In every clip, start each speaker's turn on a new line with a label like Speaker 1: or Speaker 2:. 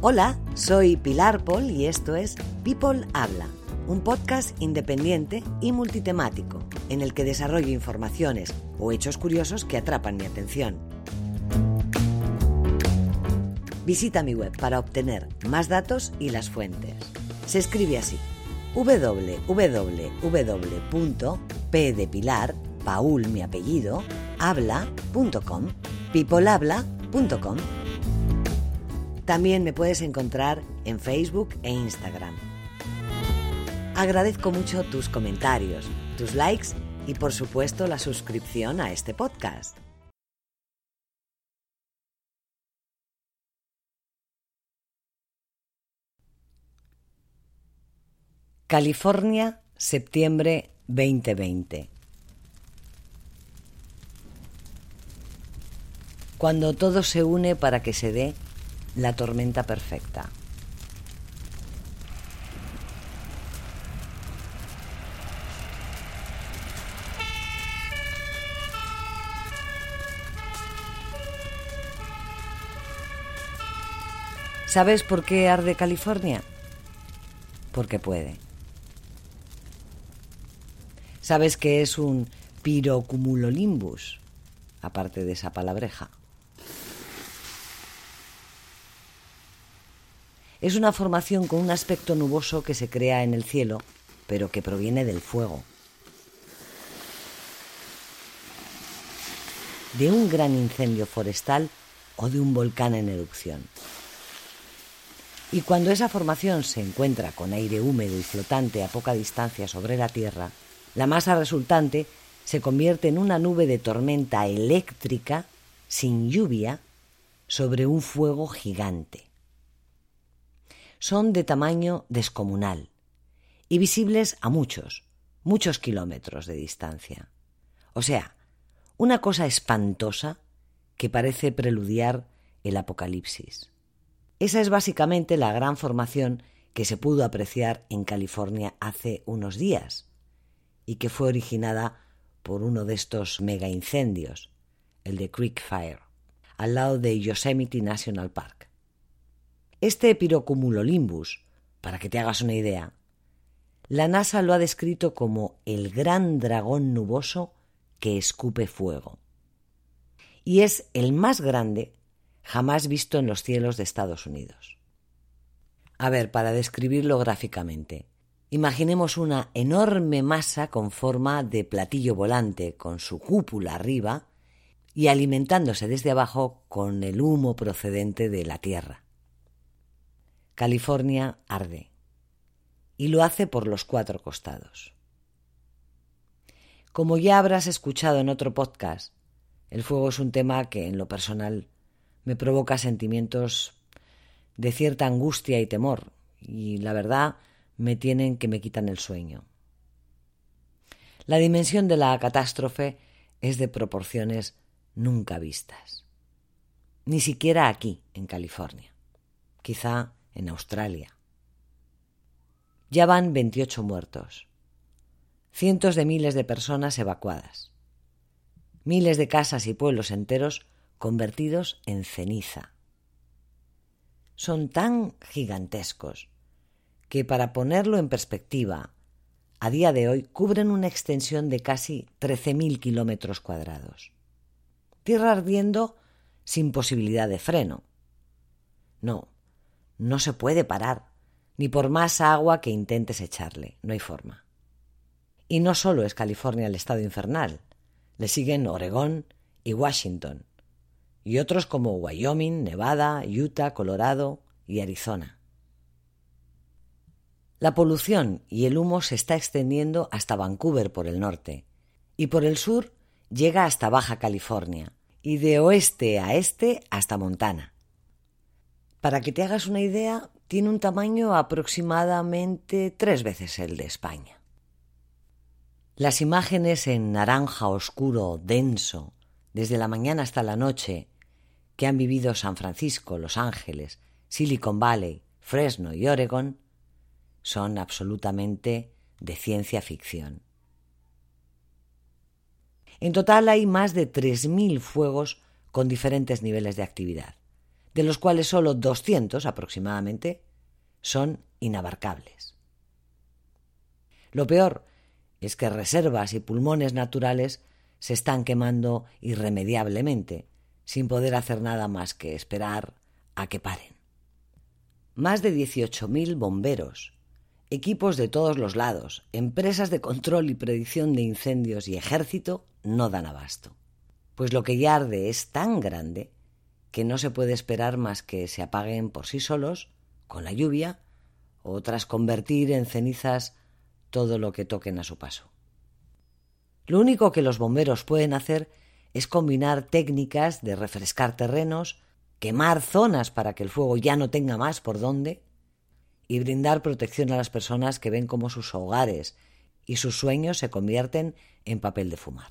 Speaker 1: Hola, soy Pilar Paul y esto es People Habla, un podcast independiente y multitemático en el que desarrollo informaciones o hechos curiosos que atrapan mi atención. Visita mi web para obtener más datos y las fuentes. Se escribe así: www.p Paul mi apellido, habla.com, peoplehabla.com. También me puedes encontrar en Facebook e Instagram. Agradezco mucho tus comentarios, tus likes y por supuesto la suscripción a este podcast. California, septiembre 2020. Cuando todo se une para que se dé la tormenta perfecta. ¿Sabes por qué arde California? Porque puede. ¿Sabes qué es un pirocumulolimbus? Aparte de esa palabreja. Es una formación con un aspecto nuboso que se crea en el cielo, pero que proviene del fuego. De un gran incendio forestal o de un volcán en erupción. Y cuando esa formación se encuentra con aire húmedo y flotante a poca distancia sobre la Tierra, la masa resultante se convierte en una nube de tormenta eléctrica sin lluvia sobre un fuego gigante son de tamaño descomunal y visibles a muchos, muchos kilómetros de distancia. O sea, una cosa espantosa que parece preludiar el apocalipsis. Esa es básicamente la gran formación que se pudo apreciar en California hace unos días y que fue originada por uno de estos mega incendios, el de Creek Fire, al lado de Yosemite National Park. Este pirocumulolimbus, para que te hagas una idea, la NASA lo ha descrito como el gran dragón nuboso que escupe fuego. Y es el más grande jamás visto en los cielos de Estados Unidos. A ver, para describirlo gráficamente, imaginemos una enorme masa con forma de platillo volante, con su cúpula arriba y alimentándose desde abajo con el humo procedente de la Tierra. California arde. Y lo hace por los cuatro costados. Como ya habrás escuchado en otro podcast, el fuego es un tema que en lo personal me provoca sentimientos de cierta angustia y temor, y la verdad me tienen que me quitan el sueño. La dimensión de la catástrofe es de proporciones nunca vistas. Ni siquiera aquí, en California. Quizá en Australia. Ya van 28 muertos, cientos de miles de personas evacuadas, miles de casas y pueblos enteros convertidos en ceniza. Son tan gigantescos que, para ponerlo en perspectiva, a día de hoy cubren una extensión de casi 13.000 kilómetros cuadrados. Tierra ardiendo sin posibilidad de freno. No, no se puede parar, ni por más agua que intentes echarle, no hay forma. Y no solo es California el estado infernal, le siguen Oregón y Washington, y otros como Wyoming, Nevada, Utah, Colorado y Arizona. La polución y el humo se está extendiendo hasta Vancouver por el norte, y por el sur llega hasta Baja California y de oeste a este hasta Montana. Para que te hagas una idea, tiene un tamaño aproximadamente tres veces el de España. Las imágenes en naranja oscuro, denso, desde la mañana hasta la noche, que han vivido San Francisco, Los Ángeles, Silicon Valley, Fresno y Oregon, son absolutamente de ciencia ficción. En total hay más de 3.000 fuegos con diferentes niveles de actividad, de los cuales solo 200 aproximadamente son inabarcables. Lo peor es que reservas y pulmones naturales se están quemando irremediablemente, sin poder hacer nada más que esperar a que paren. Más de 18.000 bomberos, equipos de todos los lados, empresas de control y predicción de incendios y ejército no dan abasto. Pues lo que ya arde es tan grande que no se puede esperar más que se apaguen por sí solos, con la lluvia, o tras convertir en cenizas todo lo que toquen a su paso. Lo único que los bomberos pueden hacer es combinar técnicas de refrescar terrenos, quemar zonas para que el fuego ya no tenga más por dónde, y brindar protección a las personas que ven cómo sus hogares y sus sueños se convierten en papel de fumar.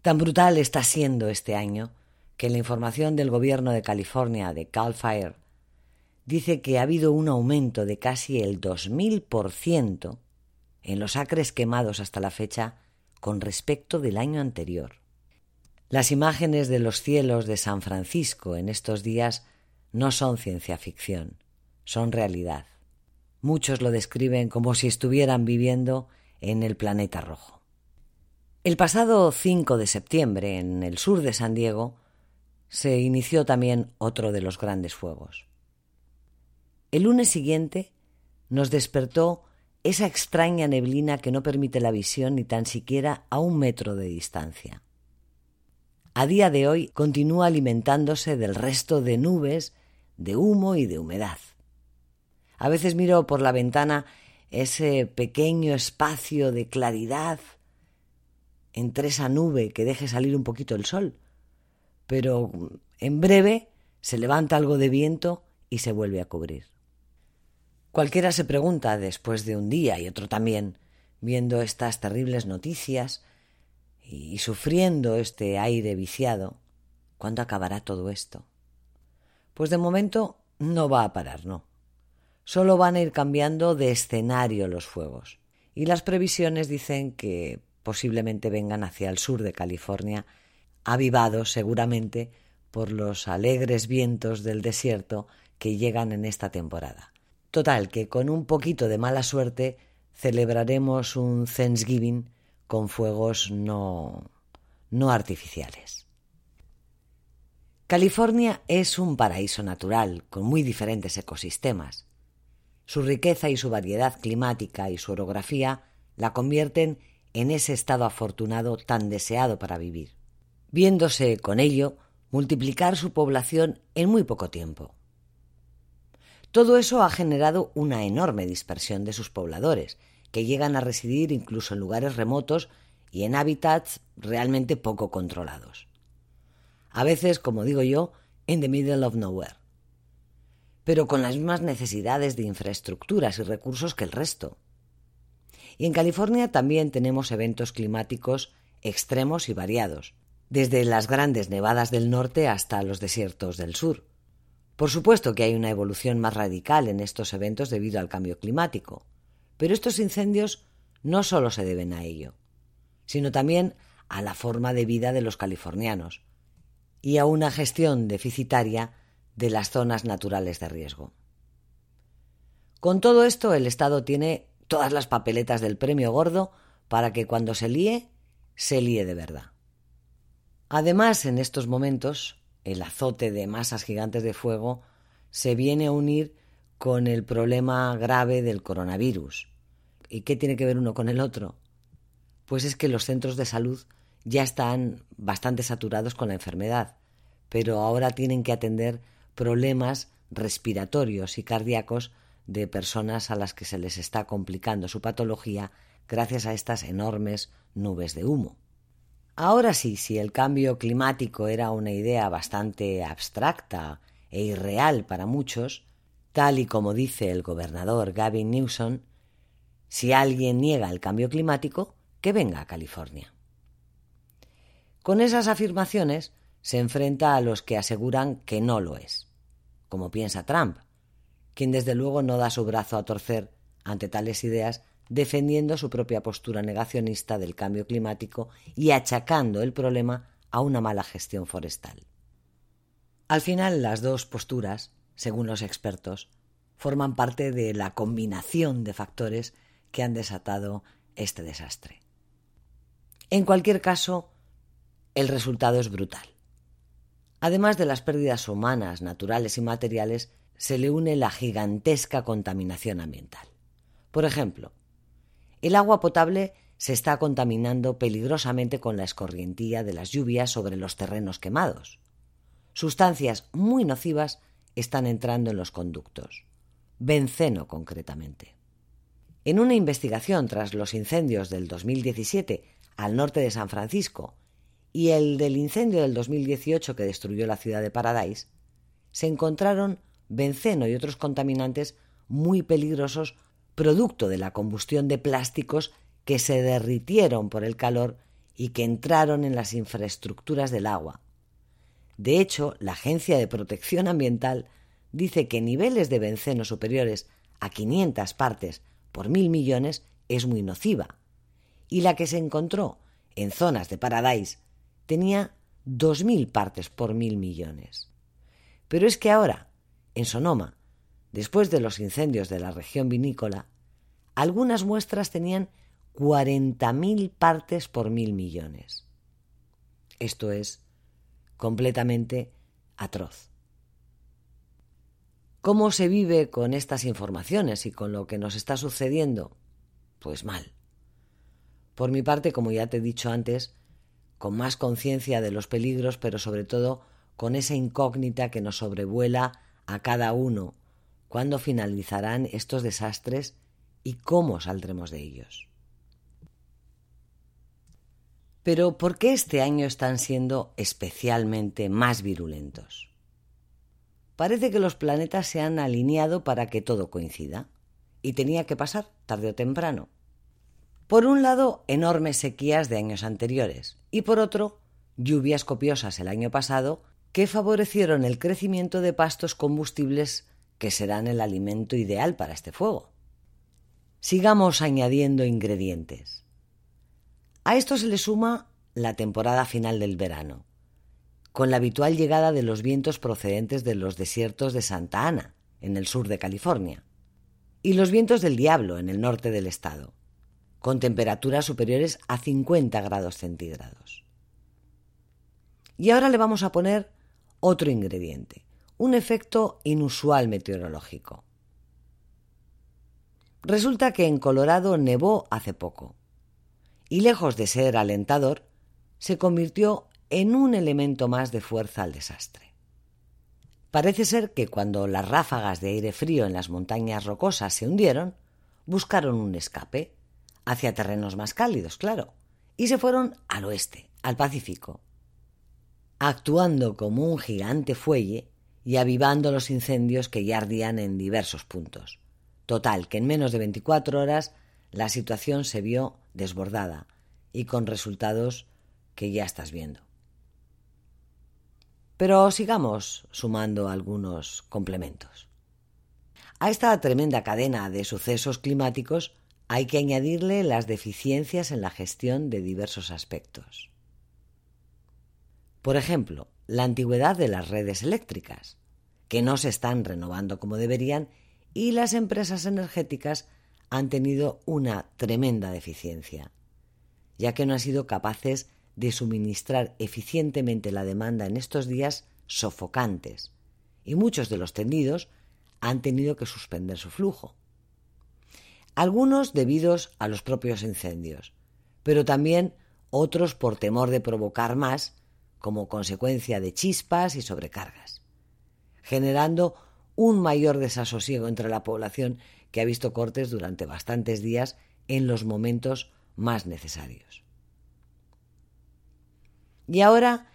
Speaker 1: Tan brutal está siendo este año que la información del gobierno de California de Cal Fire dice que ha habido un aumento de casi el 2000% en los acres quemados hasta la fecha con respecto del año anterior. Las imágenes de los cielos de San Francisco en estos días no son ciencia ficción, son realidad. Muchos lo describen como si estuvieran viviendo en el planeta rojo. El pasado 5 de septiembre, en el sur de San Diego, se inició también otro de los grandes fuegos. El lunes siguiente nos despertó esa extraña neblina que no permite la visión ni tan siquiera a un metro de distancia. A día de hoy continúa alimentándose del resto de nubes, de humo y de humedad. A veces miro por la ventana ese pequeño espacio de claridad entre esa nube que deje salir un poquito el sol, pero en breve se levanta algo de viento y se vuelve a cubrir. Cualquiera se pregunta, después de un día y otro también, viendo estas terribles noticias y sufriendo este aire viciado, ¿cuándo acabará todo esto? Pues de momento no va a parar, no. Solo van a ir cambiando de escenario los fuegos. Y las previsiones dicen que posiblemente vengan hacia el sur de California, avivados seguramente por los alegres vientos del desierto que llegan en esta temporada. Total, que con un poquito de mala suerte celebraremos un Thanksgiving con fuegos no, no artificiales. California es un paraíso natural con muy diferentes ecosistemas. Su riqueza y su variedad climática y su orografía la convierten en ese estado afortunado tan deseado para vivir, viéndose con ello multiplicar su población en muy poco tiempo. Todo eso ha generado una enorme dispersión de sus pobladores, que llegan a residir incluso en lugares remotos y en hábitats realmente poco controlados. A veces, como digo yo, in the middle of nowhere. Pero con las mismas necesidades de infraestructuras y recursos que el resto. Y en California también tenemos eventos climáticos extremos y variados, desde las grandes nevadas del norte hasta los desiertos del sur. Por supuesto que hay una evolución más radical en estos eventos debido al cambio climático, pero estos incendios no solo se deben a ello, sino también a la forma de vida de los californianos y a una gestión deficitaria de las zonas naturales de riesgo. Con todo esto, el Estado tiene todas las papeletas del premio gordo para que cuando se líe, se líe de verdad. Además, en estos momentos, el azote de masas gigantes de fuego se viene a unir con el problema grave del coronavirus. ¿Y qué tiene que ver uno con el otro? Pues es que los centros de salud ya están bastante saturados con la enfermedad, pero ahora tienen que atender problemas respiratorios y cardíacos de personas a las que se les está complicando su patología gracias a estas enormes nubes de humo. Ahora sí, si el cambio climático era una idea bastante abstracta e irreal para muchos, tal y como dice el gobernador Gavin Newsom, si alguien niega el cambio climático, que venga a California. Con esas afirmaciones se enfrenta a los que aseguran que no lo es, como piensa Trump, quien desde luego no da su brazo a torcer ante tales ideas defendiendo su propia postura negacionista del cambio climático y achacando el problema a una mala gestión forestal. Al final, las dos posturas, según los expertos, forman parte de la combinación de factores que han desatado este desastre. En cualquier caso, el resultado es brutal. Además de las pérdidas humanas, naturales y materiales, se le une la gigantesca contaminación ambiental. Por ejemplo, el agua potable se está contaminando peligrosamente con la escorrientía de las lluvias sobre los terrenos quemados. Sustancias muy nocivas están entrando en los conductos, benceno concretamente. En una investigación tras los incendios del 2017 al norte de San Francisco y el del incendio del 2018 que destruyó la ciudad de Paradise, se encontraron benceno y otros contaminantes muy peligrosos producto de la combustión de plásticos que se derritieron por el calor y que entraron en las infraestructuras del agua. De hecho, la Agencia de Protección Ambiental dice que niveles de benceno superiores a 500 partes por mil millones es muy nociva, y la que se encontró en zonas de Paradise tenía 2.000 partes por mil millones. Pero es que ahora, en Sonoma, Después de los incendios de la región vinícola, algunas muestras tenían 40.000 partes por mil millones. Esto es completamente atroz. ¿Cómo se vive con estas informaciones y con lo que nos está sucediendo? Pues mal. Por mi parte, como ya te he dicho antes, con más conciencia de los peligros, pero sobre todo con esa incógnita que nos sobrevuela a cada uno cuándo finalizarán estos desastres y cómo saldremos de ellos. Pero ¿por qué este año están siendo especialmente más virulentos? Parece que los planetas se han alineado para que todo coincida, y tenía que pasar tarde o temprano. Por un lado, enormes sequías de años anteriores, y por otro, lluvias copiosas el año pasado que favorecieron el crecimiento de pastos combustibles que serán el alimento ideal para este fuego. Sigamos añadiendo ingredientes. A esto se le suma la temporada final del verano, con la habitual llegada de los vientos procedentes de los desiertos de Santa Ana, en el sur de California, y los vientos del diablo, en el norte del estado, con temperaturas superiores a 50 grados centígrados. Y ahora le vamos a poner otro ingrediente, un efecto inusual meteorológico. Resulta que en Colorado nevó hace poco, y lejos de ser alentador, se convirtió en un elemento más de fuerza al desastre. Parece ser que cuando las ráfagas de aire frío en las montañas rocosas se hundieron, buscaron un escape, hacia terrenos más cálidos, claro, y se fueron al oeste, al Pacífico. Actuando como un gigante fuelle, y avivando los incendios que ya ardían en diversos puntos. Total, que en menos de 24 horas la situación se vio desbordada y con resultados que ya estás viendo. Pero sigamos sumando algunos complementos. A esta tremenda cadena de sucesos climáticos hay que añadirle las deficiencias en la gestión de diversos aspectos. Por ejemplo, la antigüedad de las redes eléctricas, que no se están renovando como deberían, y las empresas energéticas han tenido una tremenda deficiencia, ya que no han sido capaces de suministrar eficientemente la demanda en estos días sofocantes, y muchos de los tendidos han tenido que suspender su flujo. Algunos debidos a los propios incendios, pero también otros por temor de provocar más como consecuencia de chispas y sobrecargas, generando un mayor desasosiego entre la población que ha visto cortes durante bastantes días en los momentos más necesarios. Y ahora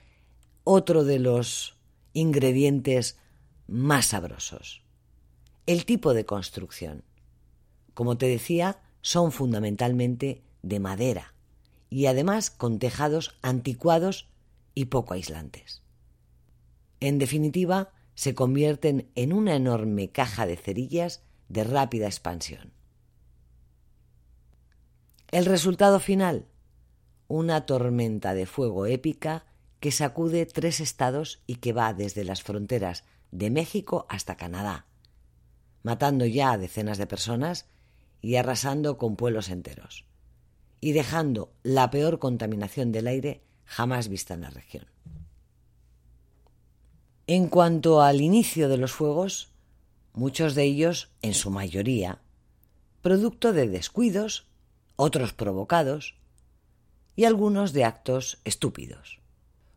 Speaker 1: otro de los ingredientes más sabrosos, el tipo de construcción. Como te decía, son fundamentalmente de madera y además con tejados anticuados y poco aislantes. En definitiva, se convierten en una enorme caja de cerillas de rápida expansión. El resultado final, una tormenta de fuego épica que sacude tres estados y que va desde las fronteras de México hasta Canadá, matando ya a decenas de personas y arrasando con pueblos enteros, y dejando la peor contaminación del aire jamás vista en la región. En cuanto al inicio de los fuegos, muchos de ellos, en su mayoría, producto de descuidos, otros provocados, y algunos de actos estúpidos,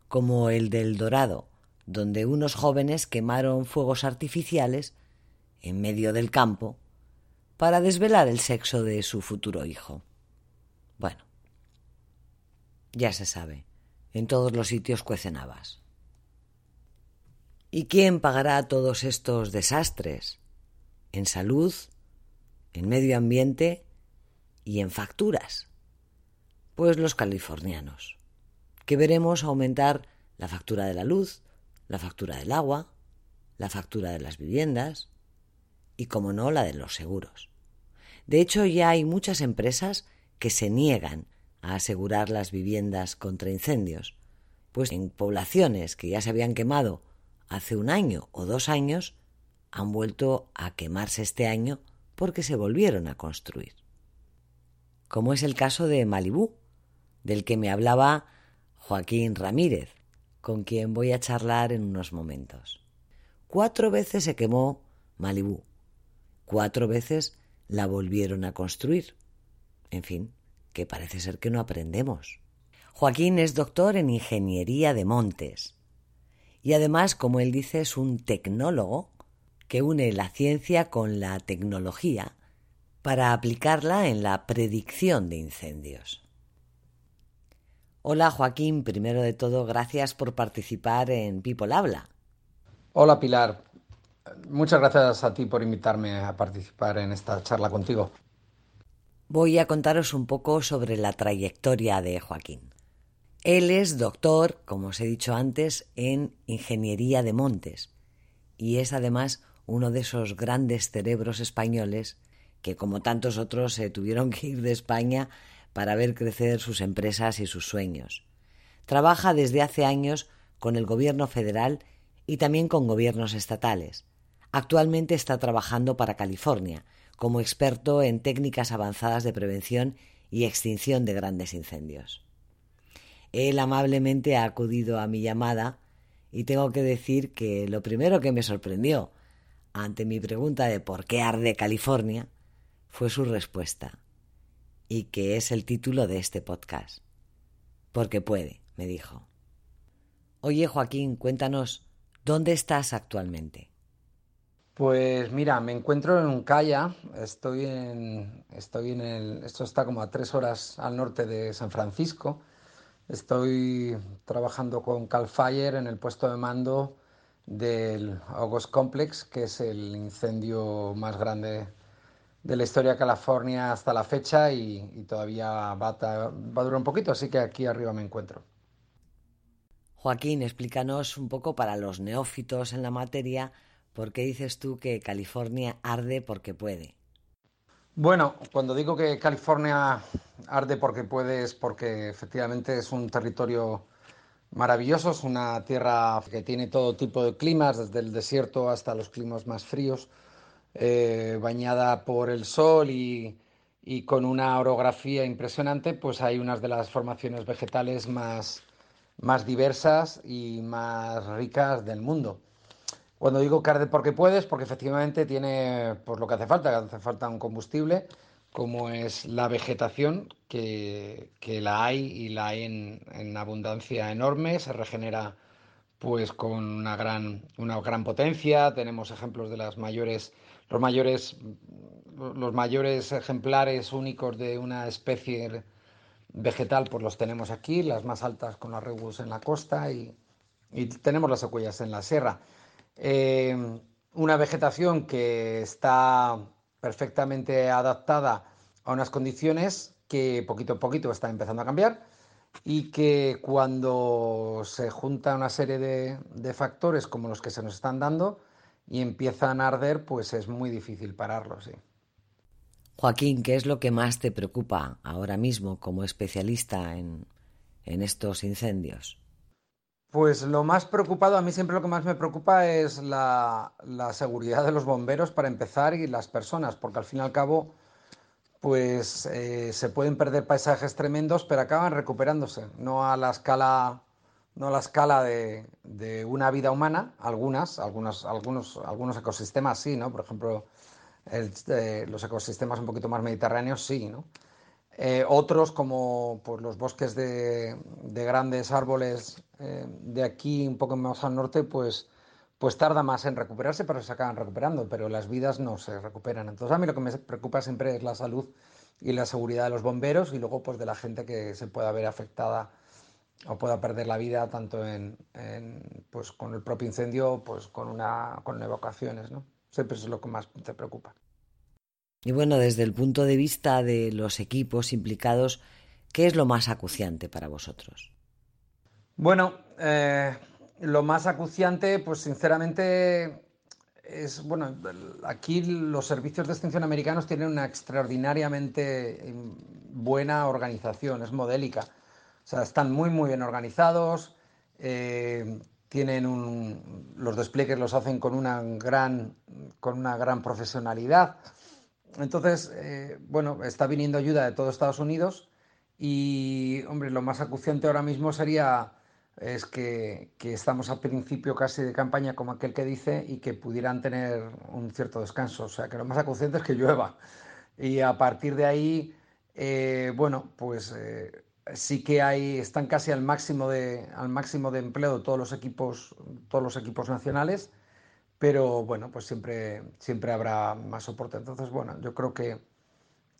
Speaker 1: como el del Dorado, donde unos jóvenes quemaron fuegos artificiales en medio del campo para desvelar el sexo de su futuro hijo. Bueno, ya se sabe, en todos los sitios cuecen habas. ¿Y quién pagará todos estos desastres? En salud, en medio ambiente y en facturas. Pues los californianos, que veremos aumentar la factura de la luz, la factura del agua, la factura de las viviendas y, como no, la de los seguros. De hecho, ya hay muchas empresas que se niegan a asegurar las viviendas contra incendios, pues en poblaciones que ya se habían quemado hace un año o dos años, han vuelto a quemarse este año porque se volvieron a construir. Como es el caso de Malibú, del que me hablaba Joaquín Ramírez, con quien voy a charlar en unos momentos. Cuatro veces se quemó Malibú. Cuatro veces la volvieron a construir. En fin, que parece ser que no aprendemos. Joaquín es doctor en Ingeniería de Montes y además, como él dice, es un tecnólogo que une la ciencia con la tecnología para aplicarla en la predicción de incendios. Hola Joaquín, primero de todo, gracias por participar en People Habla.
Speaker 2: Hola Pilar, muchas gracias a ti por invitarme a participar en esta charla contigo.
Speaker 1: Voy a contaros un poco sobre la trayectoria de Joaquín. Él es doctor, como os he dicho antes, en Ingeniería de Montes y es además uno de esos grandes cerebros españoles que, como tantos otros, se tuvieron que ir de España para ver crecer sus empresas y sus sueños. Trabaja desde hace años con el gobierno federal y también con gobiernos estatales. Actualmente está trabajando para California como experto en técnicas avanzadas de prevención y extinción de grandes incendios. Él amablemente ha acudido a mi llamada y tengo que decir que lo primero que me sorprendió ante mi pregunta de por qué arde California fue su respuesta y que es el título de este podcast. Porque puede, me dijo. Oye, Joaquín, cuéntanos, ¿dónde estás actualmente?
Speaker 2: Pues mira, me encuentro en Uncaya, estoy en, estoy en el, esto está como a tres horas al norte de San Francisco. Estoy trabajando con Cal Fire en el puesto de mando del August Complex, que es el incendio más grande de la historia de California hasta la fecha y, todavía va a, va a durar un poquito, así que aquí arriba me encuentro.
Speaker 1: Joaquín, explícanos un poco para los neófitos en la materia por qué dices tú que California arde porque puede.
Speaker 2: Bueno, cuando digo que California arde porque puede es porque efectivamente es un territorio maravilloso, es una tierra que tiene todo tipo de climas, desde el desierto hasta los climas más fríos eh, bañada por el sol y, con una orografía impresionante, pues hay unas de las formaciones vegetales más, más diversas y más ricas del mundo. Cuando digo que porque puedes, porque efectivamente tiene pues, lo que hace falta, hace falta un combustible, como es la vegetación, que, la hay y la hay en, en, abundancia enorme, se regenera pues con una gran, una gran potencia, tenemos ejemplos de las mayores los mayores, los mayores ejemplares únicos de una especie vegetal, pues los tenemos aquí, las más altas con las rebus en la costa y, tenemos las secuellas en la sierra. Eh, una vegetación que está perfectamente adaptada a unas condiciones que poquito a poquito está empezando a cambiar y que cuando se junta una serie de, factores como los que se nos están dando y empiezan a arder, pues es muy difícil pararlos. Sí.
Speaker 1: Joaquín, ¿qué es lo que más te preocupa ahora mismo como especialista en, estos incendios?
Speaker 2: Pues lo más preocupado, a mí siempre lo que más me preocupa es la, seguridad de los bomberos para empezar y las personas, porque al fin y al cabo pues eh, se pueden perder paisajes tremendos, pero acaban recuperándose, no a la escala, no a la escala de, una vida humana, algunas, algunos, algunos, algunos ecosistemas sí, ¿no? Por ejemplo, eh, los ecosistemas un poquito más mediterráneos sí, ¿no? Eh, otros, como pues, los bosques de, grandes árboles de aquí, un poco más al norte, pues pues tarda más en recuperarse, pero se acaban recuperando, pero las vidas no se recuperan. Entonces a mí lo que me preocupa siempre es la salud y la seguridad de los bomberos y luego pues de la gente que se pueda ver afectada o pueda perder la vida tanto en, pues con el propio incendio pues con una con evacuaciones, ¿no? Siempre es lo que más te preocupa.
Speaker 1: Y bueno, desde el punto de vista de los equipos implicados, ¿qué es lo más acuciante para vosotros?
Speaker 2: Bueno, eh, lo más acuciante, pues sinceramente, es, bueno, aquí los servicios de extinción americanos tienen una extraordinariamente em, buena organización, es modélica. O sea, están muy, muy bien organizados, eh, tienen un, los despliegues los hacen con una gran, con una gran profesionalidad. Entonces, eh, bueno, está viniendo ayuda de todo Estados Unidos y, hombre, lo más acuciante ahora mismo sería es que, estamos al principio casi de campaña, como aquel que dice, y que pudieran tener un cierto descanso. O sea, que lo más acuciante es que llueva. Y a partir de ahí, eh, bueno, pues eh, sí que hay, están casi al máximo de, al máximo de empleo todos los equipos, todos los equipos nacionales, pero bueno, pues siempre, siempre habrá más soporte. Entonces, bueno, yo creo que,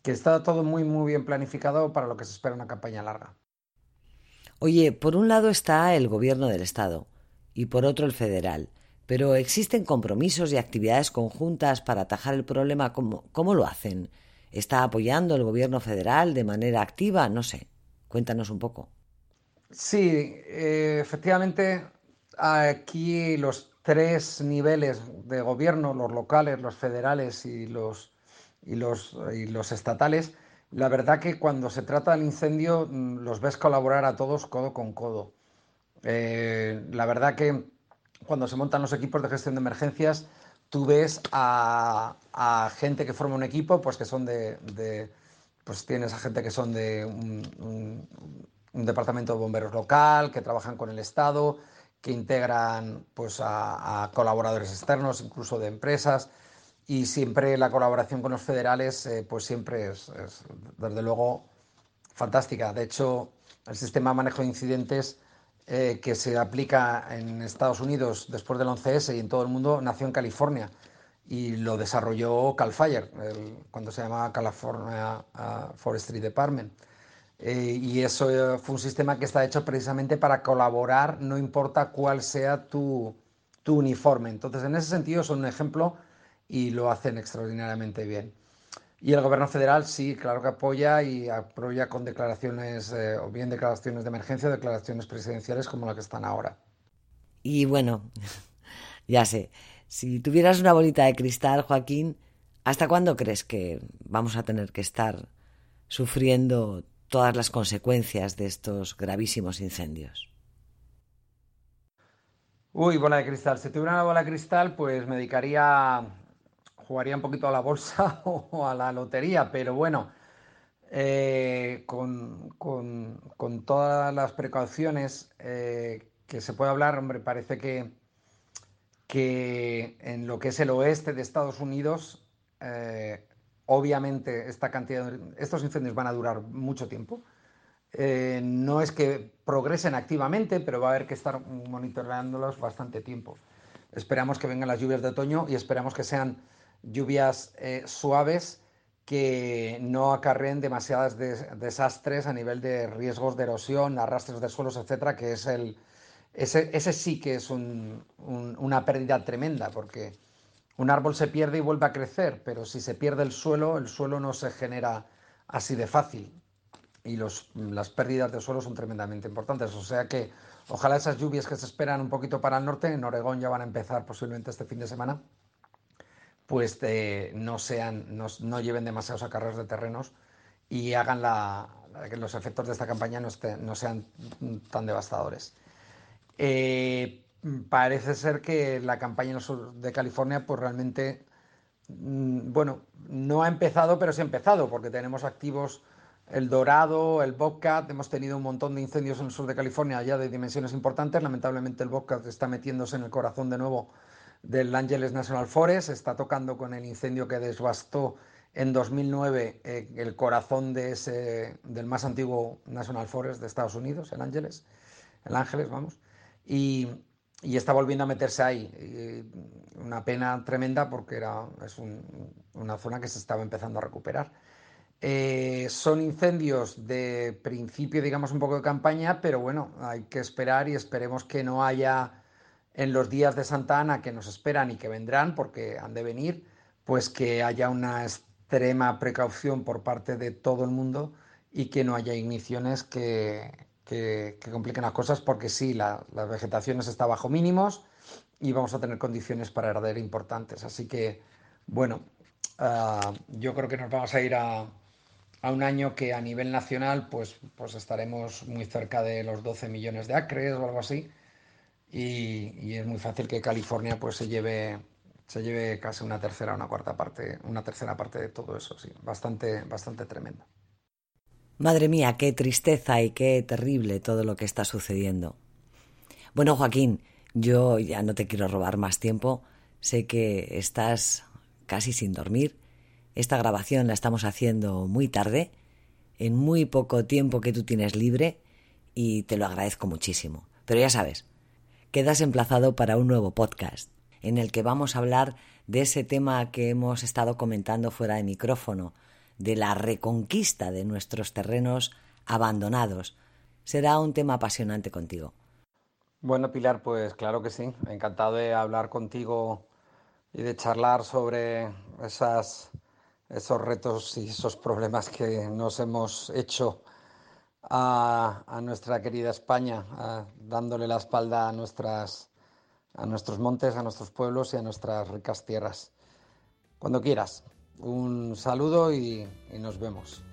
Speaker 2: que está todo muy, muy bien planificado para lo que se espera una campaña larga.
Speaker 1: Oye, por un lado está el gobierno del Estado y por otro el federal, pero ¿existen compromisos y actividades conjuntas para atajar el problema? ¿Cómo, cómo lo hacen? ¿Está apoyando el gobierno federal de manera activa? No sé. Cuéntanos un poco.
Speaker 2: Sí, eh, efectivamente, aquí los tres niveles de gobierno, los locales, los federales y los, y los, y los estatales, la verdad que cuando se trata del incendio mm, los ves colaborar a todos codo con codo. Eh, la verdad que cuando se montan los equipos de gestión de emergencias, tú ves a, gente que forma un equipo, pues que son de, pues tienes a gente que son de un, departamento de bomberos local, que trabajan con el Estado, que integran pues a colaboradores externos, incluso de empresas y siempre la colaboración con los federales, eh, pues siempre es, desde luego, fantástica. De hecho, el sistema de manejo de incidentes eh, que se aplica en Estados Unidos después del 11S y en todo el mundo nació en California y lo desarrolló Cal Fire, cuando se llamaba California uh, Forestry Department. Eh, y eso fue un sistema que está hecho precisamente para colaborar, no importa cuál sea tu, tu uniforme. Entonces, en ese sentido, son un ejemplo y lo hacen extraordinariamente bien. Y el gobierno federal sí, claro que apoya y apoya con declaraciones, eh, o bien declaraciones de emergencia o declaraciones presidenciales como la que están ahora.
Speaker 1: Y bueno, ya sé, si tuvieras una bolita de cristal, Joaquín, ¿hasta cuándo crees que vamos a tener que estar sufriendo todas las consecuencias de estos gravísimos incendios?
Speaker 2: Uy, bola de cristal. Si tuviera una bola de cristal, pues me dedicaría jugaría un poquito a la bolsa o a la lotería, pero bueno, eh, con, todas las precauciones eh, que se puede hablar, hombre, parece que, que en lo que es el oeste de Estados Unidos, eh, obviamente esta cantidad estos incendios van a durar mucho tiempo. no es que progresen activamente, pero va a haber que estar monitoreándolos bastante tiempo. Esperamos que vengan las lluvias de otoño y esperamos que sean lluvias eh, suaves que no acarreen demasiados desastres a nivel de riesgos de erosión, arrastres de suelos, etcétera, que es el, ese, sí que es una pérdida tremenda, porque un árbol se pierde y vuelve a crecer, pero si se pierde el suelo, el suelo no se genera así de fácil. Y las pérdidas de suelo son tremendamente importantes. O sea que ojalá esas lluvias que se esperan un poquito para el norte, en Oregón ya van a empezar posiblemente este fin de semana, pues eh, no, sean, no, lleven demasiados acarreos de terrenos y hagan la, que los efectos de esta campaña no, no sean tan devastadores. Eh, parece ser que la campaña en el sur de California, pues realmente, mm, bueno, no ha empezado, pero sí ha empezado, porque tenemos activos el Dorado, el Bobcat, hemos tenido un montón de incendios en el sur de California ya de dimensiones importantes, lamentablemente el Bobcat está metiéndose en el corazón de nuevo del Angeles National Forest, está tocando con el incendio que desbastó en 2009 eh, el corazón de ese, del más antiguo National Forest de Estados Unidos, el Ángeles, el Ángeles, vamos. Y, está volviendo a meterse ahí. una pena tremenda porque era, es una zona que se estaba empezando a recuperar. Eh, son incendios de principio, digamos, un poco de campaña, pero bueno, hay que esperar y esperemos que no haya en los días de Santa Ana que nos esperan y que vendrán, porque han de venir, pues que haya una extrema precaución por parte de todo el mundo y que no haya igniciones que, que, compliquen las cosas porque sí, la, la, vegetación está bajo mínimos y vamos a tener condiciones para arder importantes. Así que, bueno, ah, yo creo que nos vamos a ir a, a, un año que a nivel nacional pues, pues estaremos muy cerca de los 12 millones de acres o algo así. Y, y, es muy fácil que California pues se lleve se lleve casi una tercera una cuarta parte una tercera parte de todo eso sí bastante bastante tremendo
Speaker 1: Madre mía, qué tristeza y qué terrible todo lo que está sucediendo. Bueno, Joaquín, yo ya no te quiero robar más tiempo. Sé que estás casi sin dormir. Esta grabación la estamos haciendo muy tarde, en muy poco tiempo que tú tienes libre, y te lo agradezco muchísimo. Pero ya sabes, quedas emplazado para un nuevo podcast, en el que vamos a hablar de ese tema que hemos estado comentando fuera de micrófono, de la reconquista de nuestros terrenos abandonados. Será un tema apasionante contigo.
Speaker 2: Bueno, Pilar, pues claro que sí. Encantado de hablar contigo y de charlar sobre esos retos y esos problemas que nos hemos hecho a, nuestra querida España, dándole la espalda a nuestros montes, a nuestros pueblos y a nuestras ricas tierras. Cuando quieras. Un saludo y, nos vemos.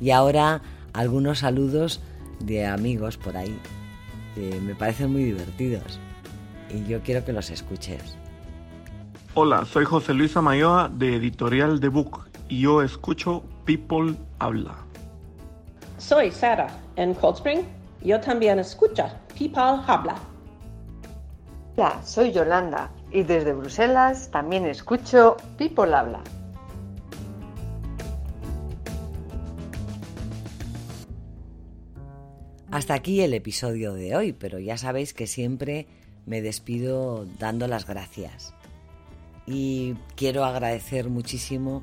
Speaker 1: Y ahora algunos saludos de amigos por ahí que me parecen muy divertidos y yo quiero que los escuches.
Speaker 3: Hola, soy José Luis Amayoa de Editorial The Book y yo escucho People Habla.
Speaker 4: Soy Sara en Cold Spring. Yo también escucho People Habla.
Speaker 5: Hola, soy Yolanda y desde Bruselas también escucho People Habla.
Speaker 1: Hasta aquí el episodio de hoy, pero ya sabéis que siempre me despido dando las gracias. Y quiero agradecer muchísimo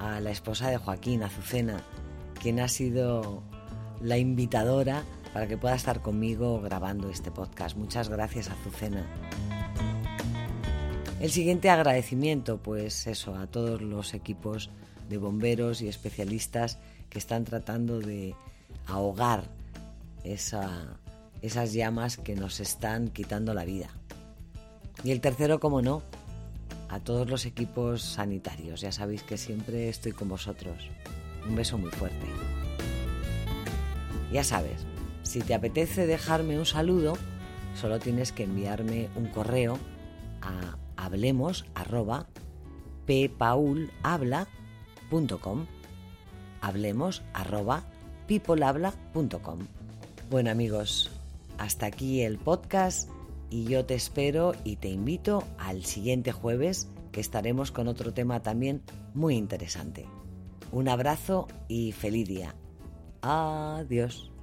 Speaker 1: a la esposa de Joaquín, Azucena, quien ha sido la invitadora para que pueda estar conmigo grabando este podcast. Muchas gracias, Azucena. El siguiente agradecimiento, pues eso, a todos los equipos de bomberos y especialistas que están tratando de ahogar esas llamas que nos están quitando la vida. Y el tercero, como no, a todos los equipos sanitarios. Ya sabéis que siempre estoy con vosotros. Un beso muy fuerte. Ya sabes, si te apetece dejarme un saludo, solo tienes que enviarme un correo a hablemos arroba ppaulhabla.com hablemos arroba peoplehabla.com Bueno amigos, hasta aquí el podcast y yo te espero y te invito al siguiente jueves que estaremos con otro tema también muy interesante. Un abrazo y feliz día. Adiós.